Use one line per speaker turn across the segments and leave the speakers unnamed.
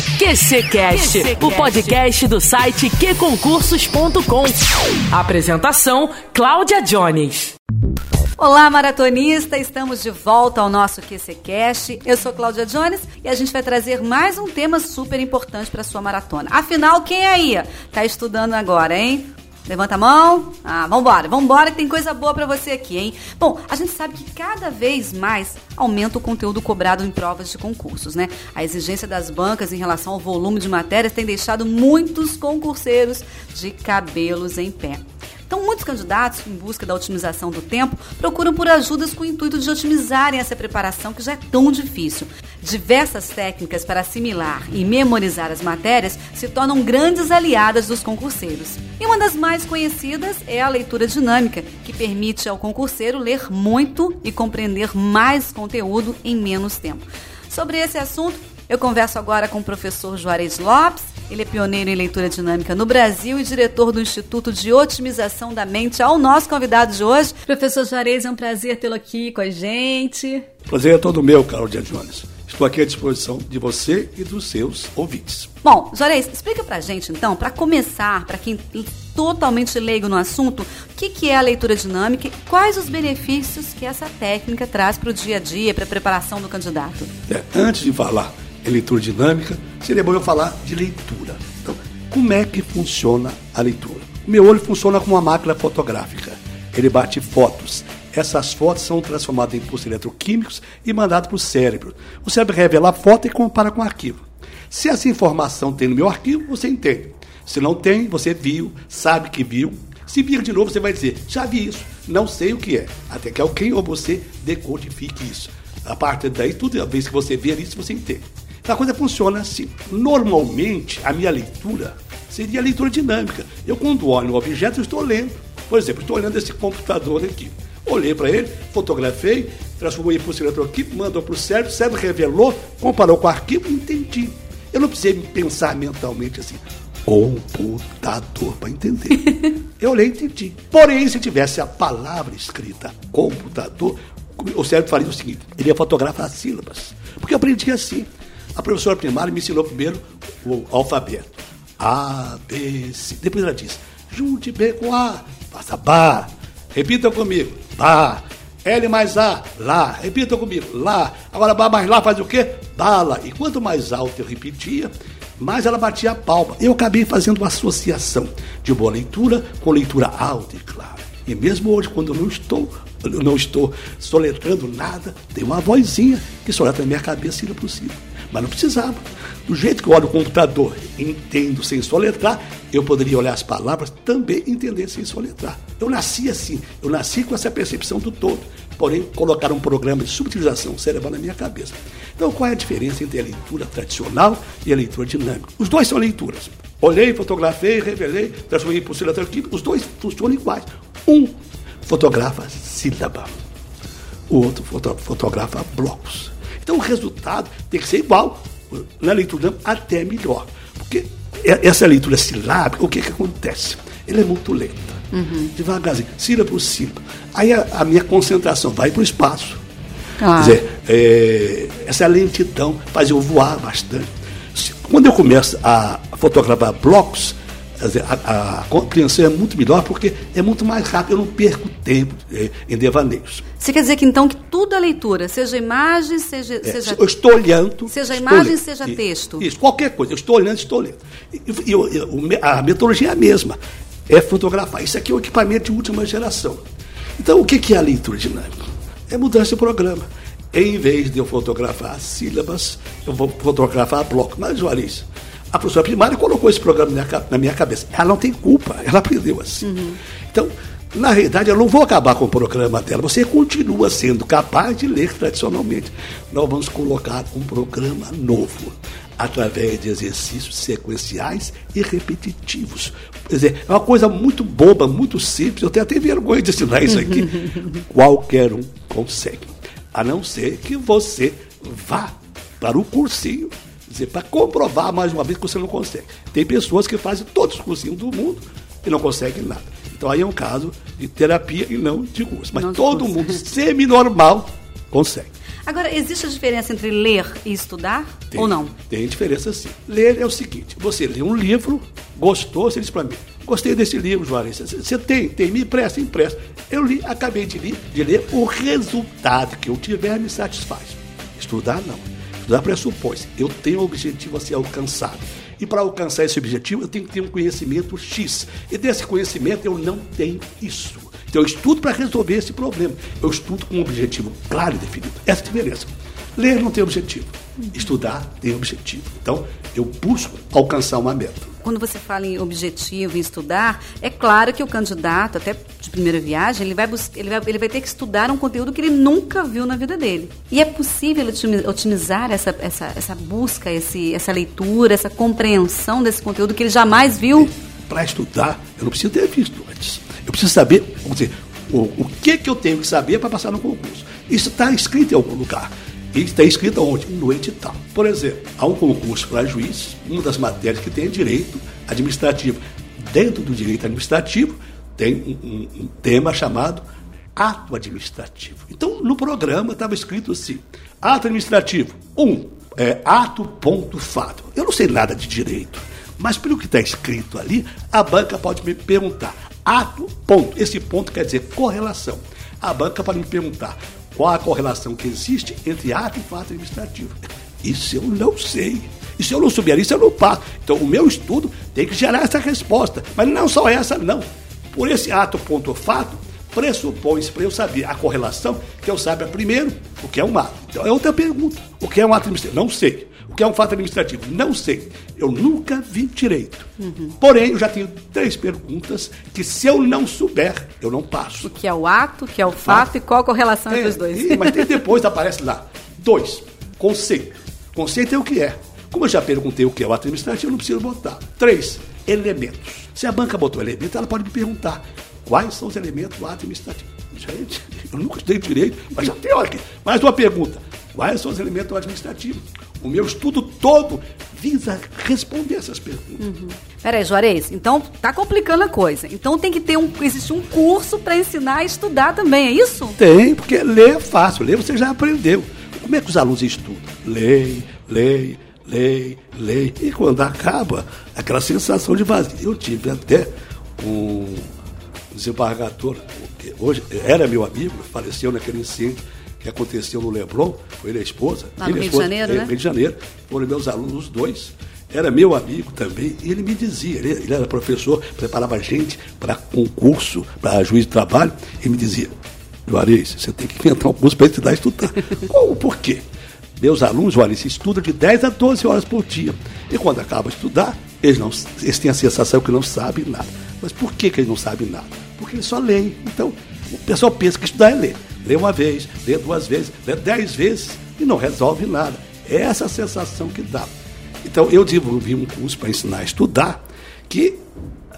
QCcast, o podcast do site qconcursos.com. Apresentação: Cláudia Jones.
Olá, maratonista! Estamos de volta ao nosso QCcast. Eu sou Cláudia Jones e a gente vai trazer mais um tema super importante para sua maratona. Afinal, quem é aí tá estudando agora, hein? Levanta a mão. Ah, vambora, vambora que tem coisa boa para você aqui, hein? Bom, a gente sabe que cada vez mais aumenta o conteúdo cobrado em provas de concursos, né? A exigência das bancas em relação ao volume de matérias tem deixado muitos concurseiros de cabelos em pé. Então, muitos candidatos, em busca da otimização do tempo, procuram por ajudas com o intuito de otimizarem essa preparação que já é tão difícil. Diversas técnicas para assimilar e memorizar as matérias se tornam grandes aliadas dos concurseiros. E uma das mais conhecidas é a leitura dinâmica, que permite ao concurseiro ler muito e compreender mais conteúdo em menos tempo. Sobre esse assunto, eu converso agora com o professor Juarez Lopes. Ele é pioneiro em leitura dinâmica no Brasil e diretor do Instituto de Otimização da Mente. Ao nosso convidado de hoje, professor Juarez, é um prazer tê-lo aqui com a gente.
Prazer é todo meu, Cláudia Jones. Estou aqui à disposição de você e dos seus ouvintes.
Bom, Juarez, explica pra gente então, para começar, para quem é totalmente leigo no assunto, o que, que é a leitura dinâmica e quais os benefícios que essa técnica traz para o dia a dia, para a preparação do candidato.
É, antes de falar em leitura dinâmica, seria bom eu falar de leitura. Então, como é que funciona a leitura? Meu olho funciona como uma máquina fotográfica. Ele bate fotos. Essas fotos são transformadas em pulsos eletroquímicos e mandadas para o cérebro. O cérebro revela a foto e compara com o arquivo. Se essa informação tem no meu arquivo, você entende. Se não tem, você viu, sabe que viu. Se vir de novo, você vai dizer, já vi isso, não sei o que é. Até que alguém ou você decodifique isso. A partir daí, toda vez que você ver isso, você entende. A coisa funciona assim. Normalmente, a minha leitura seria a leitura dinâmica. Eu, quando olho um objeto, eu estou lendo. Por exemplo, estou olhando esse computador aqui. Olhei para ele, fotografei, transformei em pulso eletroquímico, mandou para o cérebro, o cérebro revelou, comparou com o arquivo e entendi. Eu não precisei pensar mentalmente assim, computador, para entender. Eu olhei e entendi. Porém, se tivesse a palavra escrita computador, o cérebro faria o seguinte: ele ia fotografar as sílabas. Porque eu aprendi assim. A professora primária me ensinou primeiro o alfabeto. A, B, C. Depois ela diz: junte B com A, faça Bá. Repita comigo: Bá. L mais A, Lá. Repita comigo: Lá. Agora Bá mais Lá faz o quê? Bala. E quanto mais alto eu repetia, mais ela batia a palma. Eu acabei fazendo uma associação de boa leitura com leitura alta e clara. E mesmo hoje, quando eu não estou, eu não estou soletrando nada, tem uma vozinha que soletra na minha cabeça por cima. Mas não precisava. Do jeito que eu olho o computador, entendo sem soletrar, eu poderia olhar as palavras também entender sem soletrar. Eu nasci assim, eu nasci com essa percepção do todo. Porém, colocaram um programa de subutilização cerebral na minha cabeça. Então, qual é a diferença entre a leitura tradicional e a leitura dinâmica? Os dois são leituras. Olhei, fotografei, revelei, transformei em pulseira química, os dois funcionam iguais. Um fotografa sílaba, o outro fotografa blocos. Então o resultado tem que ser igual na leitura até melhor. Porque essa leitura silábica, o que, que acontece? Ela é muito lenta. Uhum. Devagarzinho, sílaba por sílaba. Aí a, a minha concentração vai para o espaço. Quer dizer, é, essa lentidão faz eu voar bastante. Quando eu começo a fotografar blocos, a, a compreensão é muito melhor porque é muito mais rápido, eu não perco tempo é, em devaneios.
Você quer dizer que então que tudo é leitura, seja imagem, seja. É,
seja eu estou olhando.
Seja imagem, lendo. seja texto.
Isso, qualquer coisa. Eu estou olhando, estou lendo. E, eu, eu, a metodologia é a mesma. É fotografar. Isso aqui é o equipamento de última geração. Então, o que é a leitura dinâmica? É mudança de programa. Em vez de eu fotografar sílabas, eu vou fotografar blocos. Mas olha isso. A professora primária colocou esse programa na minha, cabeça. Ela não tem culpa, ela aprendeu assim. Uhum. Então, na realidade, eu não vou acabar com o programa dela. Você continua sendo capaz de ler tradicionalmente. Nós vamos colocar um programa novo, através de exercícios sequenciais e repetitivos. Quer dizer, é uma coisa muito boba, muito simples. Eu tenho até vergonha de ensinar isso aqui. Qualquer um consegue. A não ser que você vá para o cursinho dizer, para comprovar mais uma vez que você não consegue. Tem pessoas que fazem todos os cursinhos do mundo e não conseguem nada. Então aí é um caso de terapia e não de curso. Mas não todo curso. mundo semi-normal consegue.
Agora, existe a diferença entre ler e estudar
Tem,
ou não?
Tem diferença sim. Ler é o seguinte: você lê um livro, gostou, você diz para mim, gostei desse livro, Juarez. Você tem, tem, me empresta, empresta. Eu li, acabei de ler, de ler, o resultado que eu tiver me satisfaz. Estudar não. Estudar pressupõe. Eu tenho um objetivo a ser alcançado. E para alcançar esse objetivo, eu tenho que ter um conhecimento X. E desse conhecimento eu não tenho isso. Então eu estudo para resolver esse problema. Eu estudo com um objetivo claro e definido. Essa é a diferença. Ler não tem objetivo. Estudar tem objetivo. Então eu busco alcançar uma meta.
Quando você fala em objetivo, em estudar, é claro que o candidato, até de primeira viagem, ele vai, ele vai, ele vai ter que estudar um conteúdo que ele nunca viu na vida dele. E é possível otimizar essa, essa, essa busca, esse, essa leitura, essa compreensão desse conteúdo que ele jamais viu?
Para estudar, eu não preciso ter visto antes. Eu preciso saber, dizer, o, o que, que eu tenho que saber para passar no concurso. Isso está escrito em algum lugar. E está escrito onde? No edital. Por exemplo, há um concurso para juiz, uma das matérias que tem é direito administrativo. Dentro do direito administrativo, tem um, um, um tema chamado ato administrativo. Então, no programa estava escrito assim: ato administrativo, um, é, ato ponto fato. Eu não sei nada de direito, mas pelo que está escrito ali, a banca pode me perguntar: ato, ponto. Esse ponto quer dizer correlação. A banca pode me perguntar: qual a correlação que existe entre ato e fato administrativo? Isso eu não sei. E se eu não souber isso, eu não passo. Então, o meu estudo tem que gerar essa resposta. Mas não só essa, não. Por esse ato, ponto, fato, pressupõe-se para eu saber a correlação, que eu saiba primeiro o que é um ato. Então, é outra pergunta. O que é um ato administrativo? Não sei. O que é um fato administrativo? Não sei. Eu nunca vi direito. Uhum. Porém, eu já tenho três perguntas que, se eu não souber, eu não passo.
O que é o ato, o que é o fato, fato. e qual a correlação é, entre os dois?
mas tem depois aparece lá. Dois, conceito. Conceito é o que é. Como eu já perguntei o que é o ato administrativo, eu não preciso botar. Três, elementos. Se a banca botou elemento, ela pode me perguntar quais são os elementos do ato administrativo. Gente, eu nunca estudei direito, mas já tem aqui. Mais uma pergunta. Quais são os elementos do administrativo? O meu estudo todo visa responder essas perguntas. Uhum.
Peraí, Juarez, então tá complicando a coisa. Então tem que ter um. Existe um curso para ensinar a estudar também, é isso?
Tem, porque ler é fácil, ler você já aprendeu. Como é que os alunos estudam? Lei, lei, lei, lei. E quando acaba, aquela sensação de vazio. Eu tive até um desembargador, que hoje era meu amigo, faleceu naquele incêndio que aconteceu no Leblon, foi ele a esposa.
Lá
no
Rio esposa, de Janeiro,
é,
né?
Rio de Janeiro. Foram meus alunos, os dois. Era meu amigo também, e ele me dizia, ele, ele era professor, preparava gente para concurso, para juiz de trabalho, e me dizia, Juarez, você tem que inventar um curso para a estudar. Como, por quê? Meus alunos, Juarez, estudam de 10 a 12 horas por dia. E quando acabam de estudar, eles, não, eles têm a sensação que não sabem nada. Mas por que, que eles não sabem nada? Porque eles só leem. Então, o pessoal pensa que estudar é ler. Lê uma vez, lê duas vezes, lê dez vezes e não resolve nada. É essa sensação que dá. Então, eu desenvolvi um curso para ensinar a estudar, que,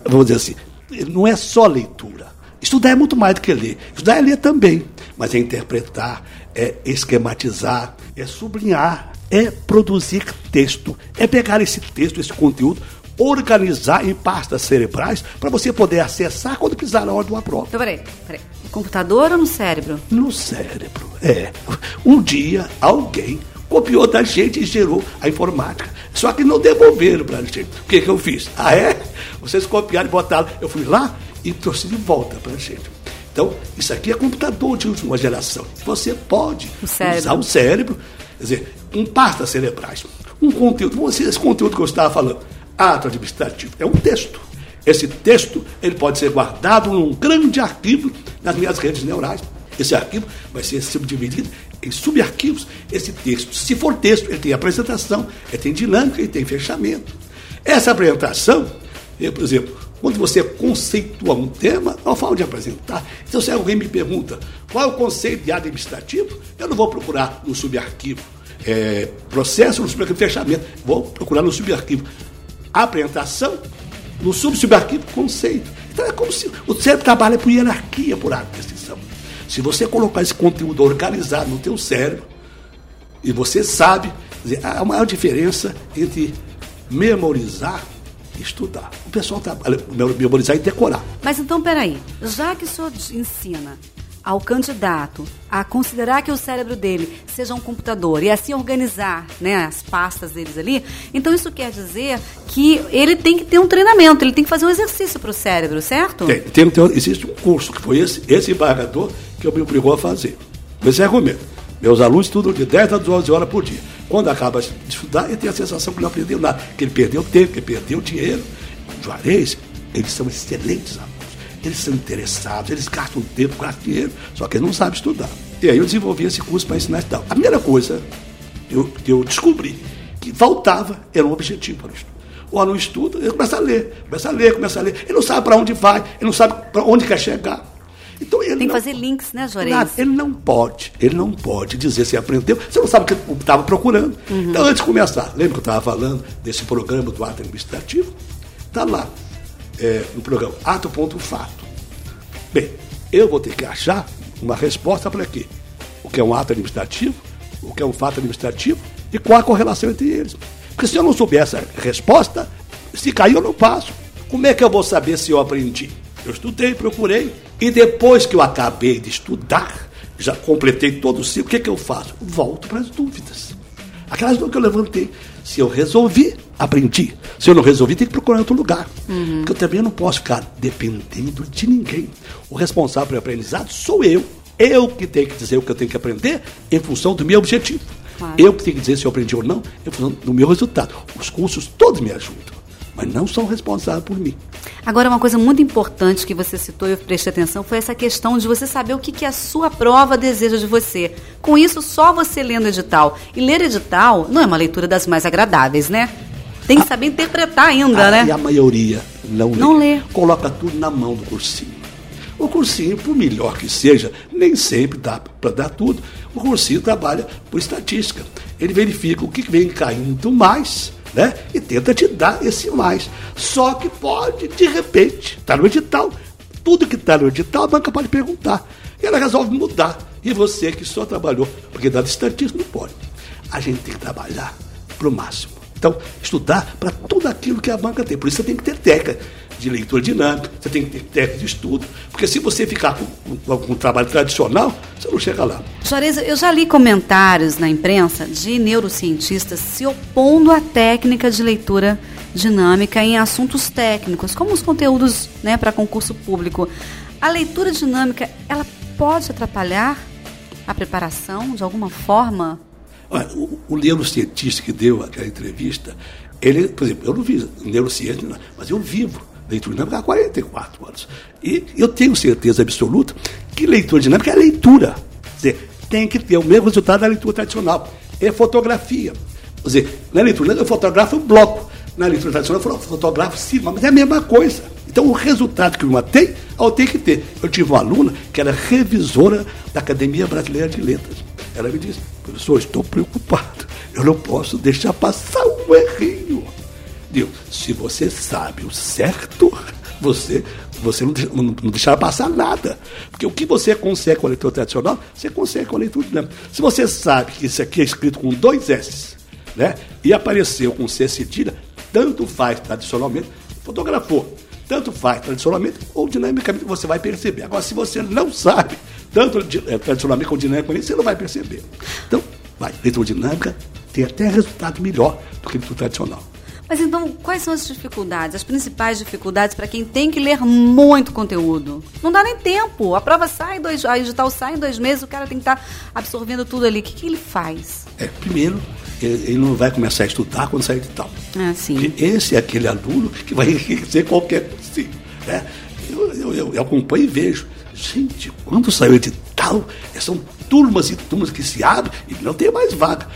vamos dizer assim, não é só leitura. Estudar é muito mais do que ler. Estudar é ler também, mas é interpretar, é esquematizar, é sublinhar, é produzir texto, é pegar esse texto, esse conteúdo, organizar em pastas cerebrais para você poder acessar quando precisar na hora de uma prova.
Então, peraí, peraí. Computador ou no cérebro?
No cérebro, é. Um dia, alguém copiou da gente e gerou a informática. Só que não devolveram para a gente. O que, que eu fiz? Ah, é? Vocês copiaram e botaram. Eu fui lá e trouxe de volta para a gente. Então, isso aqui é computador de última geração. Você pode
o
usar o cérebro, quer dizer, em pastas cerebrais. Um conteúdo, esse conteúdo que eu estava falando, ato administrativo, é um texto. Esse texto ele pode ser guardado num grande arquivo nas minhas redes neurais. Esse arquivo vai ser subdividido em subarquivos. Esse texto, se for texto, ele tem apresentação, ele tem dinâmica e tem fechamento. Essa apresentação, por exemplo, quando você conceitua um tema, não falo de apresentar. Então, se alguém me pergunta qual é o conceito de administrativo, eu não vou procurar no subarquivo é, processo, no subarquivo fechamento. Vou procurar no subarquivo apresentação, no subsubarquivo conceito. Então, é como se o cérebro trabalha por hierarquia, por distinção. Se você colocar esse conteúdo organizado no teu cérebro, e você sabe, há uma maior diferença entre memorizar estudar. O pessoal trabalha memorizar e decorar.
Mas então, peraí, já que o senhor ensina ao candidato a considerar que o cérebro dele seja um computador e assim organizar né, as pastas deles ali, então isso quer dizer que ele tem que ter um treinamento, ele tem que fazer um exercício para o cérebro, certo?
Tem, tem, tem, existe um curso, que foi esse, esse embargador que me obrigou a fazer. Esse é argumento. Meus alunos estudam de 10 a 12 horas por dia. Quando acaba de estudar, ele tem a sensação que não aprendeu nada, que ele perdeu tempo, que ele perdeu dinheiro. Juarez, eles são excelentes alunos. Eles são interessados, eles gastam tempo, gastam dinheiro, só que eles não sabem estudar. E aí eu desenvolvi esse curso para ensinar e tal. A primeira coisa eu, que eu descobri que faltava era um objetivo para o estudo. O aluno estuda, ele começa a ler, começa a ler, começa a ler. Ele não sabe para onde vai, ele não sabe para onde quer chegar.
Então, ele Tem que fazer links, né, Juarez?
Ele não pode, ele não pode dizer se aprendeu, você não sabe o que estava procurando. Uhum. Então, antes de começar, lembra que eu estava falando desse programa do ato administrativo? Está lá, é, no programa Ato Ponto Fato. Bem, eu vou ter que achar uma resposta para quê? O que é um ato administrativo, o que é um fato administrativo e qual a correlação entre eles. Porque se eu não souber essa resposta, se cair eu não passo. Como é que eu vou saber se eu aprendi? Eu estudei, procurei, e depois que eu acabei de estudar, já completei todo o ciclo, o que, é que eu faço? Volto para as dúvidas. Aquelas dúvidas que eu levantei. Se eu resolvi, aprendi. Se eu não resolvi, tem que procurar outro lugar. Uhum. Porque eu também não posso ficar dependendo de ninguém. O responsável pelo aprendizado sou eu. Eu que tenho que dizer o que eu tenho que aprender em função do meu objetivo. Claro. Eu que tenho que dizer se eu aprendi ou não em função do meu resultado. Os cursos todos me ajudam, mas não são responsáveis por mim.
Agora, uma coisa muito importante que você citou e eu prestei atenção foi essa questão de você saber o que, que a sua prova deseja de você. Com isso, só você lendo edital. E ler edital não é uma leitura das mais agradáveis, né? Tem que saber interpretar ainda,
a,
né?
E a maioria não lê. Não lê. Coloca tudo na mão do cursinho. O cursinho, por melhor que seja, nem sempre dá para dar tudo. O cursinho trabalha por estatística. Ele verifica o que vem caindo mais, né? E tenta te dar esse mais. Só que pode, de repente, está no edital. Tudo que está no edital, a banca pode perguntar. E ela resolve mudar. E você que só trabalhou, porque dado estatística não pode. A gente tem que trabalhar para o máximo. Então, estudar para tudo aquilo que a banca tem. Por isso você tem que ter técnica de leitura dinâmica, você tem que ter técnica de estudo. Porque se você ficar com, com, com um trabalho tradicional, você não chega lá.
Juarez, eu já li comentários na imprensa de neurocientistas se opondo à técnica de leitura dinâmica em assuntos técnicos, como os conteúdos né, para concurso público. A leitura dinâmica, ela pode atrapalhar a preparação de alguma forma?
o, o neurocientista que deu aquela entrevista, ele, por exemplo, eu não vi neurociência, mas eu vivo leitura dinâmica há 44 anos. E eu tenho certeza absoluta que leitura dinâmica é leitura. Quer dizer, tem que ter o mesmo resultado da leitura tradicional. É fotografia. Quer dizer, na leitura eu fotografo um bloco. Na leitura tradicional eu fotografo cima, mas é a mesma coisa. Então o resultado que uma tem, eu tenho que ter. Eu tive uma aluna que era revisora da Academia Brasileira de Letras. Ela me disse, professor, estou preocupado. Eu não posso deixar passar um errinho. Se você sabe o certo, você, você não, não, não deixará passar nada. Porque o que você consegue com a leitura tradicional, você consegue com a leitura dinâmica. Se você sabe que isso aqui é escrito com dois S, né? E apareceu com C cedilha, tanto faz tradicionalmente, fotografou, tanto faz tradicionalmente ou dinamicamente, você vai perceber. Agora, se você não sabe, tanto é, tradicionalmente como dinamicamente, você não vai perceber. Então, vai, leitura dinâmica tem até resultado melhor do que leitura tradicional.
Mas então, quais são as dificuldades, as principais dificuldades para quem tem que ler muito conteúdo? Não dá nem tempo. A prova sai, dois, a edital sai em dois meses, o cara tem que estar tá absorvendo tudo ali. O que, que ele faz?
É, primeiro, ele não vai começar a estudar quando sair de tal.
Ah, sim.
Esse é aquele aluno que vai enriquecer qualquer cursinho. Né? Eu, eu, eu, eu acompanho e vejo. Gente, quando saiu de tal, são turmas e turmas que se abrem e não tem mais vaga.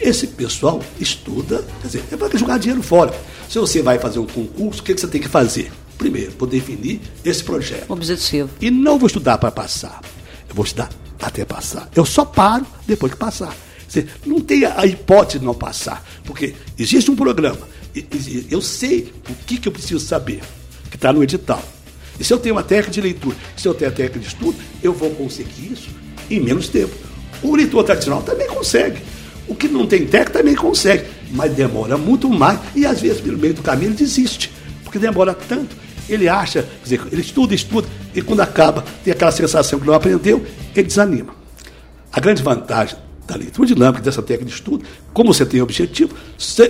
Esse pessoal estuda, quer dizer, é para jogar dinheiro fora. Se você vai fazer um concurso, o que, que você tem que fazer? Primeiro, vou definir esse projeto.
Objetivo.
E não vou estudar para passar. Eu vou estudar até passar. Eu só paro depois que passar. Você não tem a hipótese de não passar, porque existe um programa. Eu sei o que, que eu preciso saber, que está no edital. E se eu tenho uma técnica de leitura, se eu tenho a técnica de estudo, eu vou conseguir isso em menos tempo. O leitor tradicional também consegue. O que não tem técnica também consegue, mas demora muito mais e às vezes pelo meio do caminho ele desiste, porque demora tanto. Ele acha, quer dizer, ele estuda, estuda, e quando acaba, tem aquela sensação que não aprendeu, ele desanima. A grande vantagem da leitura dinâmica, dessa técnica de estudo, como você tem objetivo,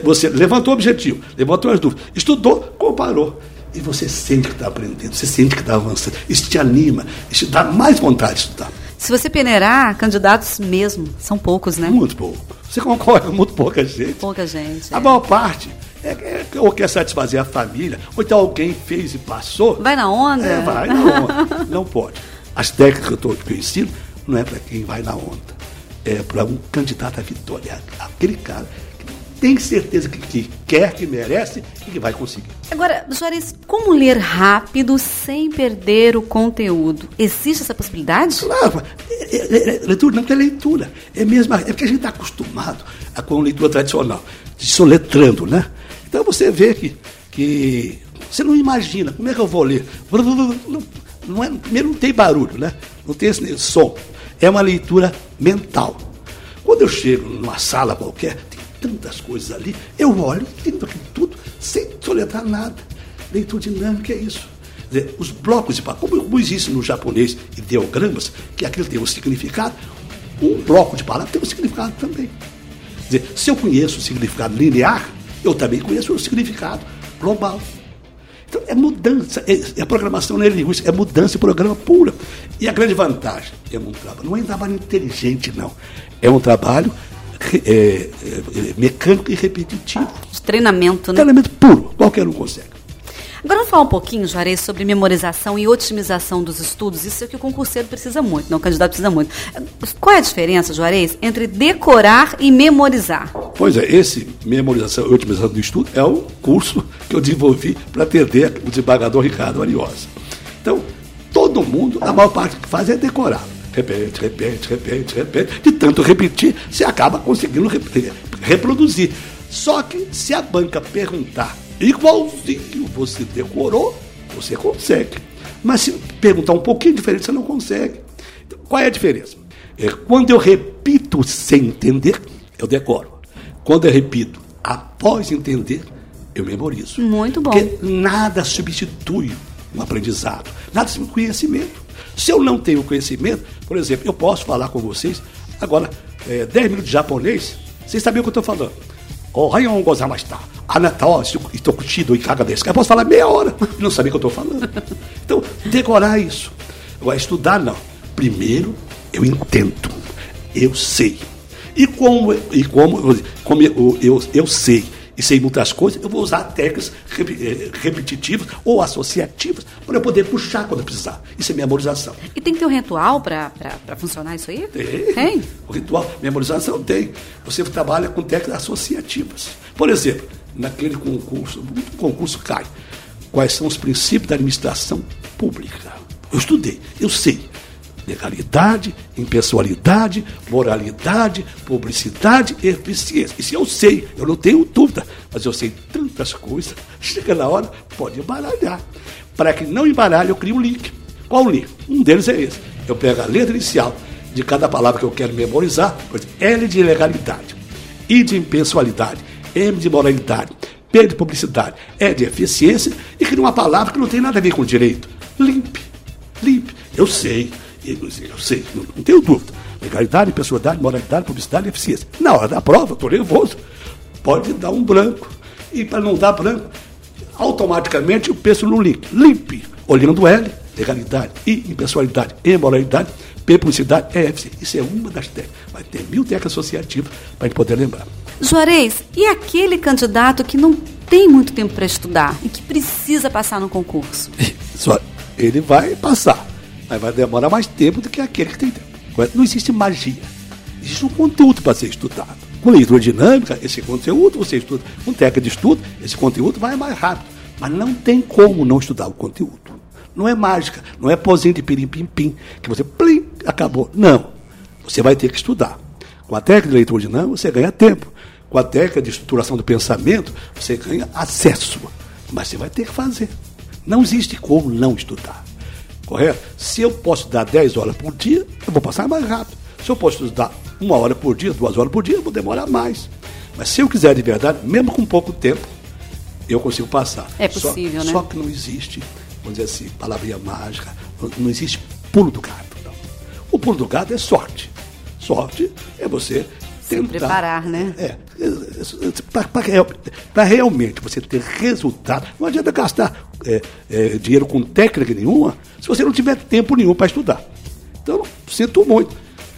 você levantou o objetivo, levantou as dúvidas, estudou, comparou. E você sente que está aprendendo, você sente que está avançando. Isso te anima, isso te dá mais vontade de estudar.
Se você peneirar, candidatos mesmo, são poucos, né?
Muito pouco. Você concorre com muito pouca gente.
Pouca gente.
A é. maior parte é, é, ou quer satisfazer a família, ou então alguém fez e passou.
Vai na onda?
É, vai na onda. não pode. As técnicas que eu, tô, que eu ensino não é para quem vai na onda. É para um candidato à vitória. Aquele cara tem certeza que, que, quer, que merece e que vai conseguir.
Agora, Juarez, como ler rápido sem perder o conteúdo? Existe essa possibilidade?
Claro. É, é, é, leitura não é leitura. É mesmo, é porque a gente está acostumado a, com leitura tradicional, de soletrando, né? Então você vê que, que você não imagina como é que eu vou ler. Não, não é, primeiro não tem barulho, né? Não tem esse som. É uma leitura mental. Quando eu chego numa sala qualquer, tantas coisas ali. Eu olho, entendo aquilo tudo, sem soletrar nada. Leitura dinâmica é isso. Dizer, os blocos de palavras, como, existe no japonês ideogramas, que aquilo tem um significado, um bloco de palavras tem um significado também. Dizer, se eu conheço o significado linear, eu também conheço o significado global. Então, é mudança, é, a programação é linguística, é mudança de programa pura. E a grande vantagem é um trabalho, não é um trabalho inteligente, não. É um trabalho é, é, mecânico e repetitivo.
De treinamento, né?
Treinamento puro, qualquer um consegue.
Agora vamos falar um pouquinho, Juarez, sobre memorização e otimização dos estudos. Isso é o que o concurseiro precisa muito, não o candidato precisa muito. Qual é a diferença, Juarez, entre decorar e memorizar?
Pois é, esse memorização e otimização do estudo é o curso que eu desenvolvi para atender o desembargador Ricardo Ariosa. Então, todo mundo, a maior parte que faz é decorar repete, repete, repete, repete. De tanto repetir, você acaba conseguindo reproduzir. Só que se a banca perguntar igualzinho você decorou, você consegue. Mas se perguntar um pouquinho diferente, você não consegue. Então, qual é a diferença? É, quando eu repito sem entender, eu decoro. Quando eu repito após entender, eu memorizo.
Muito bom.
Porque nada substitui um aprendizado, nada substitui conhecimento. Se eu não tenho conhecimento, por exemplo, eu posso falar com vocês agora é, 10 minutos de japonês, vocês sabem o que eu estou falando. Ohayou gozamashita. Anatal, estou curtido e caga desse. Eu posso falar meia hora e não saber o que eu estou falando. Então, decorar isso. Agora, estudar, não. Primeiro, eu entendo. Eu sei. E como, e como, como eu, eu, eu sei e sei muitas coisas, eu vou usar técnicas eh, repetitivas ou associativas para eu poder puxar quando precisar. Isso é memorização.
E tem que ter um ritual para funcionar isso aí?
Tem. tem. O ritual, memorização tem. Você trabalha com técnicas associativas. Por exemplo, naquele concurso, muito concurso cai. Quais são os princípios da administração pública? Eu estudei, eu sei legalidade, impessoalidade, moralidade, publicidade e eficiência. Isso eu sei, eu não tenho dúvida, mas eu sei tantas coisas, chega na hora, pode embaralhar. Para que não embaralhe, eu crio um link. Qual o link? Um deles é esse. Eu pego a letra inicial de cada palavra que eu quero memorizar, L de legalidade, I de impessoalidade, M de moralidade, P de publicidade, E de eficiência, e crio uma palavra que não tem nada a ver com direito. Limpe. Limpe. Eu sei. Eu sei, não, tenho dúvida. Legalidade, pessoalidade, moralidade, publicidade e eficiência. Na hora da prova, estou nervoso. Pode dar um branco. E para não dar branco, automaticamente eu penso no link. Limpe. Olhando L, legalidade, I, impessoalidade, E, moralidade, P, publicidade, E, eficiência. Isso é uma das técnicas. Vai ter mil técnicas associativas para a gente poder lembrar.
Juarez, e aquele candidato que não tem muito tempo para estudar e que precisa passar no concurso?
Só ele vai passar mas vai demorar mais tempo do que aquele que tem tempo. Não existe magia. Existe um conteúdo para ser estudado. Com leitura dinâmica, esse conteúdo você estuda. Com técnica de estudo, esse conteúdo vai mais rápido. Mas não tem como não estudar o conteúdo. Não é mágica, não é pozinho de pirim-pim-pim, que você plim, acabou. Não. Você vai ter que estudar. Com a técnica de leitura dinâmica, você ganha tempo. Com a técnica de estruturação do pensamento, você ganha acesso. Mas você vai ter que fazer. Não existe como não estudar correto? Se eu posso dar 10 horas por dia, eu vou passar mais rápido. Se eu posso estudar uma hora por dia, duas horas por dia, eu vou demorar mais. Mas se eu quiser de verdade, mesmo com pouco tempo, eu consigo passar.
É possível,
só,
né?
Só que não existe vamos dizer assim, palavrinha mágica, não, não existe pulo do gato. Não. O pulo do gato é sorte. Sorte é você tentar. Se
preparar, né?
É. Para realmente você ter resultado, não adianta gastar é, é, dinheiro com técnica nenhuma se você não tiver tempo nenhum para estudar. Então, sinto muito.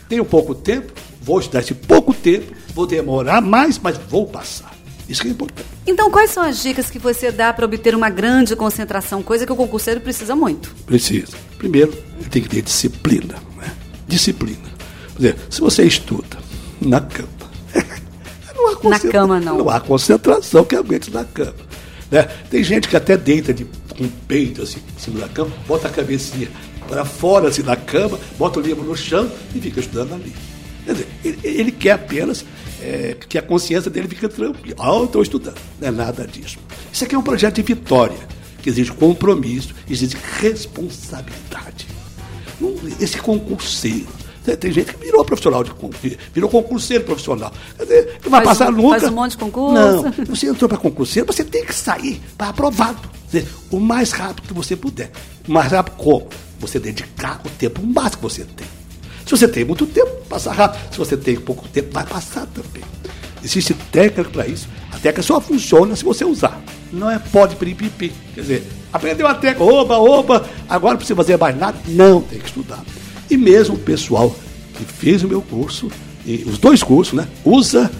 Tenho pouco tempo, vou estudar esse pouco tempo, vou demorar mais, mas vou passar. Isso que é importante.
Então, quais são as dicas que você dá para obter uma grande concentração, coisa que o concurseiro precisa muito?
Precisa. Primeiro, ele tem que ter disciplina. Né? Disciplina. Quer dizer, se você estuda na cama,
não há na cama não.
Não há concentração que aguente na cama. Né? Tem gente que até deita de, com o peito assim, em cima da cama, bota a cabecinha para fora assim, da cama, bota o livro no chão e fica estudando ali. Quer dizer, ele, ele quer apenas é, que a consciência dele fique tranquila. Ah, eu estou estudando. Não é nada disso. Isso aqui é um projeto de vitória, que exige compromisso, exige responsabilidade. Esse concurseiro. Tem gente que virou profissional de concurso, virou concurseiro profissional. Quer dizer, vai faz passar nunca.
Faz um monte de concurso.
Não, você entrou para concurseiro, você tem que sair para aprovado. Quer dizer, o mais rápido que você puder. O mais rápido como? Você dedicar o tempo máximo que você tem. Se você tem muito tempo, passa rápido. Se você tem pouco tempo, vai passar também. Existe técnica para isso. A técnica só funciona se você usar. Não é pode piripipi. Quer dizer, aprendeu a técnica, oba, oba, agora não precisa fazer mais nada. Não, tem que estudar. E mesmo o pessoal que fez o meu curso, e os dois cursos, né? Usa,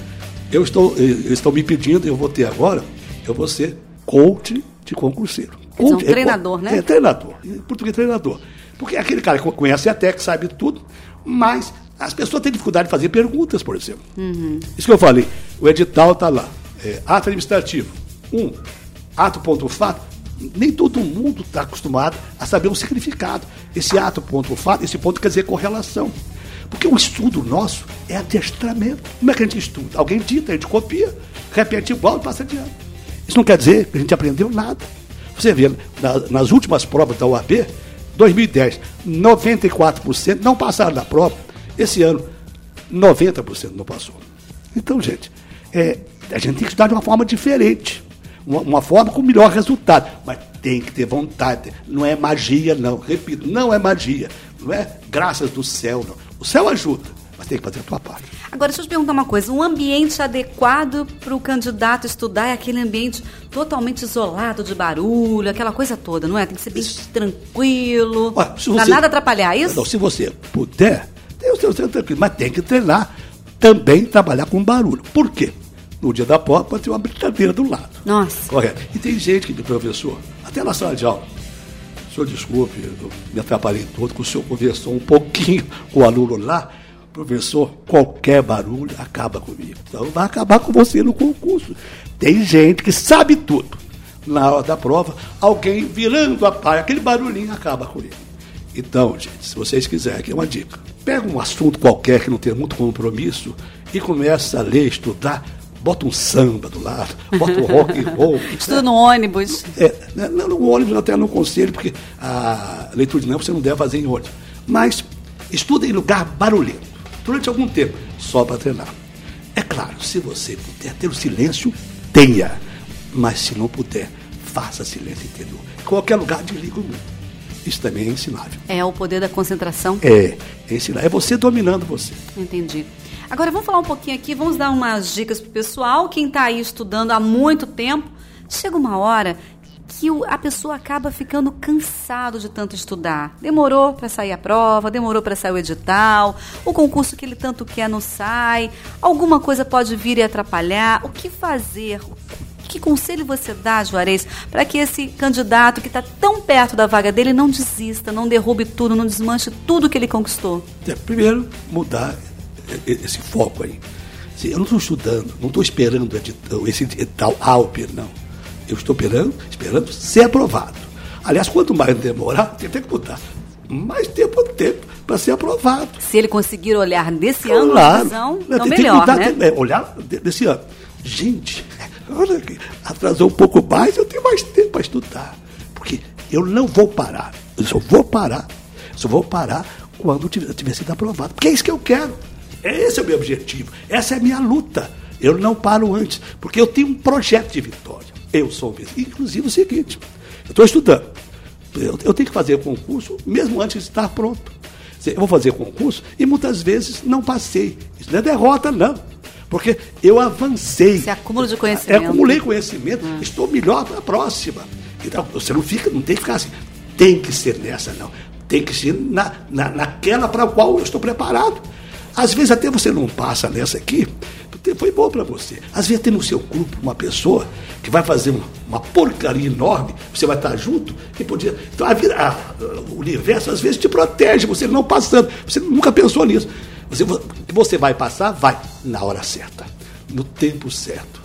eu estou, eles estão me pedindo, eu vou ter agora, eu vou ser coach de concurseiro.
Coach, um treinador,
é,
né?
É, treinador. Em português, treinador. Porque é aquele cara que conhece a técnica, sabe tudo, mas as pessoas têm dificuldade de fazer perguntas, por exemplo. Uhum. Isso que eu falei. O edital está lá. É, ato administrativo. Um. Ato ponto fato. Nem todo mundo está acostumado a saber o significado. Esse ato ponto fato, esse ponto quer dizer correlação. Porque o estudo nosso é adestramento. Como é que a gente estuda? Alguém dita, a gente copia, repete igual e passa adiante. Isso não quer dizer que a gente aprendeu nada. Você vê, na, nas últimas provas da UAB, 2010, 94% não passaram da prova. Esse ano, 90% não passou. Então, gente, é, a gente tem que estudar de uma forma diferente. Uma, uma, forma com melhor resultado. Mas tem que ter vontade. Não é magia, não. Repito, não é magia. Não é graças do céu, não. O céu ajuda, mas tem que fazer a tua parte.
Agora, deixa eu te perguntar uma coisa. Um ambiente adequado para o candidato estudar é aquele ambiente totalmente isolado de barulho, aquela coisa toda, não é? Tem que ser bem Isso. tranquilo, para nada atrapalhar, é isso?
Não, se você puder, tem o seu tranquilo, mas tem que treinar também trabalhar com barulho. Por quê? No dia da prova pode ter uma brincadeira do lado.
Nossa.
Correto. E tem gente que, professor, até na sala de aula, o senhor desculpe, eu me atrapalhei todo, que o senhor conversou um pouquinho com o aluno lá, Professor, qualquer barulho acaba comigo. Então vai acabar com você no concurso. Tem gente que sabe tudo. Na hora da prova, alguém virando a pá, aquele barulhinho acaba com ele. Então, gente, se vocês quiserem, aqui é uma dica. Pega um assunto qualquer que não tenha muito compromisso e começa a ler, estudar. Bota um samba do lado, bota um rock and roll.
Estuda né? no ônibus.
É, né, no ônibus até não conselho, porque a leitura de não você não deve fazer em ônibus. Mas estuda em lugar barulhento durante algum tempo, só para treinar. É claro, se você puder ter o silêncio, tenha. Mas se não puder, faça silêncio interior. Qualquer lugar, desliga o mundo. Isso também é ensinável.
É o poder da concentração?
É, é ensinar. É você dominando você.
Entendi. Agora vamos falar um pouquinho aqui, vamos dar umas dicas para o pessoal. Quem está aí estudando há muito tempo, chega uma hora que a pessoa acaba ficando cansado de tanto estudar. Demorou para sair a prova, demorou para sair o edital, o concurso que ele tanto quer não sai, alguma coisa pode vir e atrapalhar. O que fazer? Que conselho você dá, Juarez, para que esse candidato que está tão perto da vaga dele não desista, não derrube tudo, não desmanche tudo que ele conquistou?
É, primeiro, mudar esse foco aí. Eu não estou estudando, não estou esperando esse edital Alper, não eu estou esperando, esperando ser aprovado. Aliás, quanto mais demorar, tem que mudar. Mais tempo tempo para ser aprovado.
Se ele conseguir olhar desse claro. ângulo de visão, então tem melhor, mudar, né?
Tem, é, olhar desse ano. Gente, olha aqui, atrasou um pouco mais, eu tenho mais tempo para estudar. Porque eu não vou parar. Eu só vou parar. Eu só vou parar quando tiver, tiver sido aprovado. Porque é isso que eu quero. Esse é o meu objetivo. Essa é a minha luta. Eu não paro antes, porque eu tenho um projeto de vitória. Eu sou o Inclusive o seguinte, eu estou estudando. eu, eu tenho que fazer concurso mesmo antes de estar pronto. Eu vou fazer concurso e muitas vezes não passei. Isso não é derrota, não. Porque eu avancei.
Você acúmulo de conhecimento.
Eu acumulei conhecimento, hum. estou melhor para a próxima. Então, você não fica, não tem que ficar assim. Tem que ser nessa, não. Tem que ser na, na, naquela para a qual eu estou preparado. Às vezes até você não passa nessa aqui, foi bom para você. Às vezes tem no seu grupo uma pessoa que vai fazer uma, uma porcaria enorme, você vai estar junto e podia. Então a vida, a, o universo às vezes te protege, você não passando. Você nunca pensou nisso. Você, você vai passar, vai na hora certa, no tempo certo.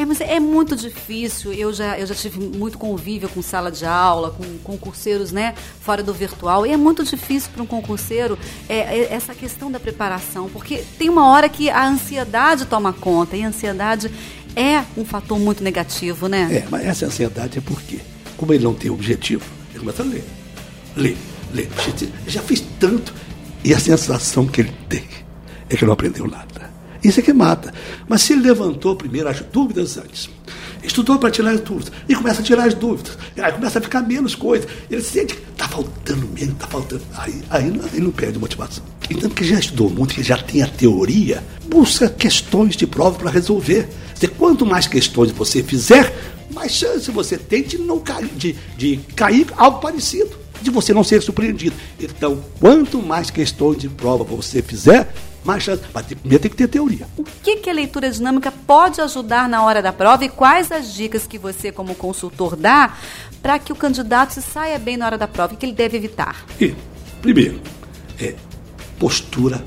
É, mas é muito difícil. Eu já, eu já tive muito convívio com sala de aula, com concurseiros, né, fora do virtual. E é muito difícil para um concurseiro é, é, essa questão da preparação, porque tem uma hora que a ansiedade toma conta e a ansiedade é um fator muito negativo, né?
É, mas essa ansiedade é porque, como ele não tem objetivo, ele começa a ler, ler, ler. Já fiz tanto e a sensação que ele tem é que não aprendeu nada. Isso é que mata. Mas se ele levantou primeiro as dúvidas antes, estudou para tirar as dúvidas, e começa a tirar as dúvidas, aí começa a ficar menos coisa, ele sente que está faltando menos, está faltando. Aí, aí ele não perde motivação. Então, que já estudou muito, que já tem a teoria, busca questões de prova para resolver. Dizer, quanto mais questões você fizer, mais chance você tem de não cair, de, de cair algo parecido, de você não ser surpreendido. Então, quanto mais questões de prova você fizer, mais chance. Mas primeiro tem que ter teoria.
O que, que a leitura dinâmica pode ajudar na hora da prova e quais as dicas que você, como consultor, dá para que o candidato se saia bem na hora da prova? O que ele deve evitar?
E, primeiro, é postura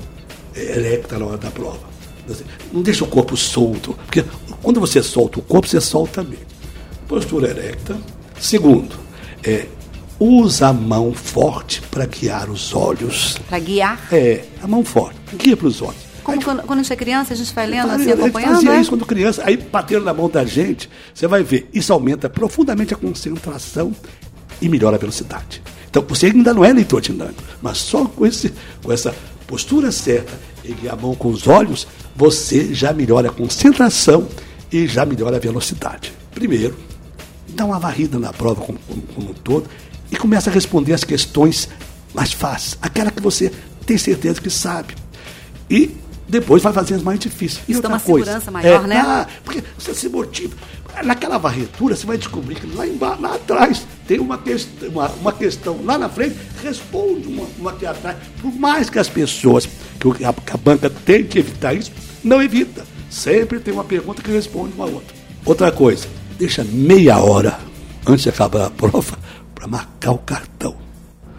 erecta na hora da prova. Não deixa o corpo solto, porque quando você solta o corpo, você solta a mente. Postura erecta. Segundo, é usa a mão forte para guiar os olhos.
Para guiar?
É, a mão forte, guia para os olhos.
Como aí, quando, quando a gente é criança, a gente vai lendo assim, acompanhando?
Fazia
é?
isso quando criança, aí batendo na mão da gente, você vai ver, isso aumenta profundamente a concentração e melhora a velocidade. Então, você ainda não é leitor dinâmico, mas só com, esse, com essa postura certa e guiar a mão com os olhos, você já melhora a concentração e já melhora a velocidade. Primeiro, dá uma varrida na prova como, como, como um todo e começa a responder as questões mais fáceis, aquela que você tem certeza que sabe. E depois vai fazer as mais difíceis.
E Isso dá uma coisa, segurança maior,
é,
né?
Ah, porque você se motiva. Naquela varretura, você vai descobrir que lá embaixo, lá atrás, tem uma, questão, uma, uma questão lá na frente, responde uma, uma aqui atrás. Por mais que as pessoas, que a, que a banca tem que evitar isso, não evita. Sempre tem uma pergunta que responde uma outra. Outra coisa, deixa meia hora antes de acabar a prova para marcar o cartão.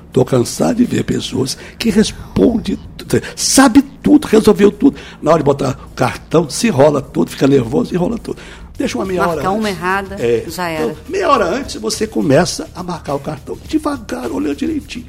Estou cansado de ver pessoas que respondem, sabe tudo, resolveu tudo. Na hora de botar o cartão, se enrola tudo, fica nervoso, enrola tudo. Deixa uma meia
Marcar
hora.
Marcar uma errada, é, já era. Então,
meia hora antes você começa a marcar o cartão. Devagar, olhando direitinho.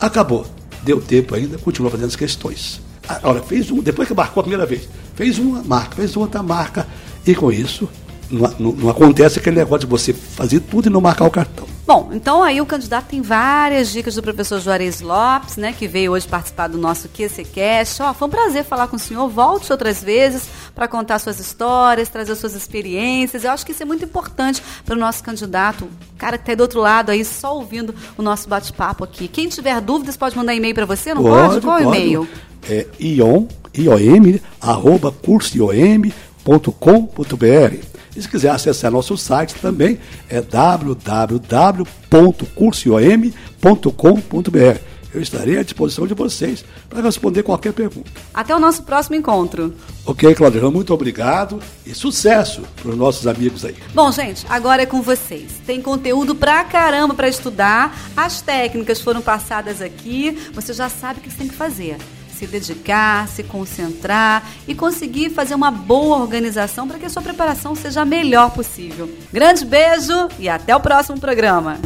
Acabou. Deu tempo ainda, continua fazendo as questões. Olha, fez um, depois que marcou a primeira vez, fez uma marca, fez outra marca. E com isso, não, não, não, acontece aquele negócio de você fazer tudo e não marcar o cartão.
Bom, então aí o candidato tem várias dicas do professor Juarez Lopes, né, que veio hoje participar do nosso QCCast. Ó, foi um prazer falar com o senhor. Volte outras vezes para contar suas histórias, trazer suas experiências. Eu acho que isso é muito importante para o nosso candidato, o cara que está do outro lado aí, só ouvindo o nosso bate-papo aqui. Quem tiver dúvidas pode mandar e-mail para você, não pode? pode? Qual
pode.
e-mail?
É ion, iom, arroba cursoiom.com.br. E se quiser acessar nosso site também é www.cursiom.com.br. Eu estarei à disposição de vocês para responder qualquer pergunta.
Até o nosso próximo encontro.
Ok, Claudio, muito obrigado e sucesso para os nossos amigos aí.
Bom, gente, agora é com vocês. Tem conteúdo pra caramba para estudar. As técnicas foram passadas aqui. Você já sabe o que você tem que fazer se dedicar, se concentrar e conseguir fazer uma boa organização para que a sua preparação seja a melhor possível. Grande beijo e até o próximo programa.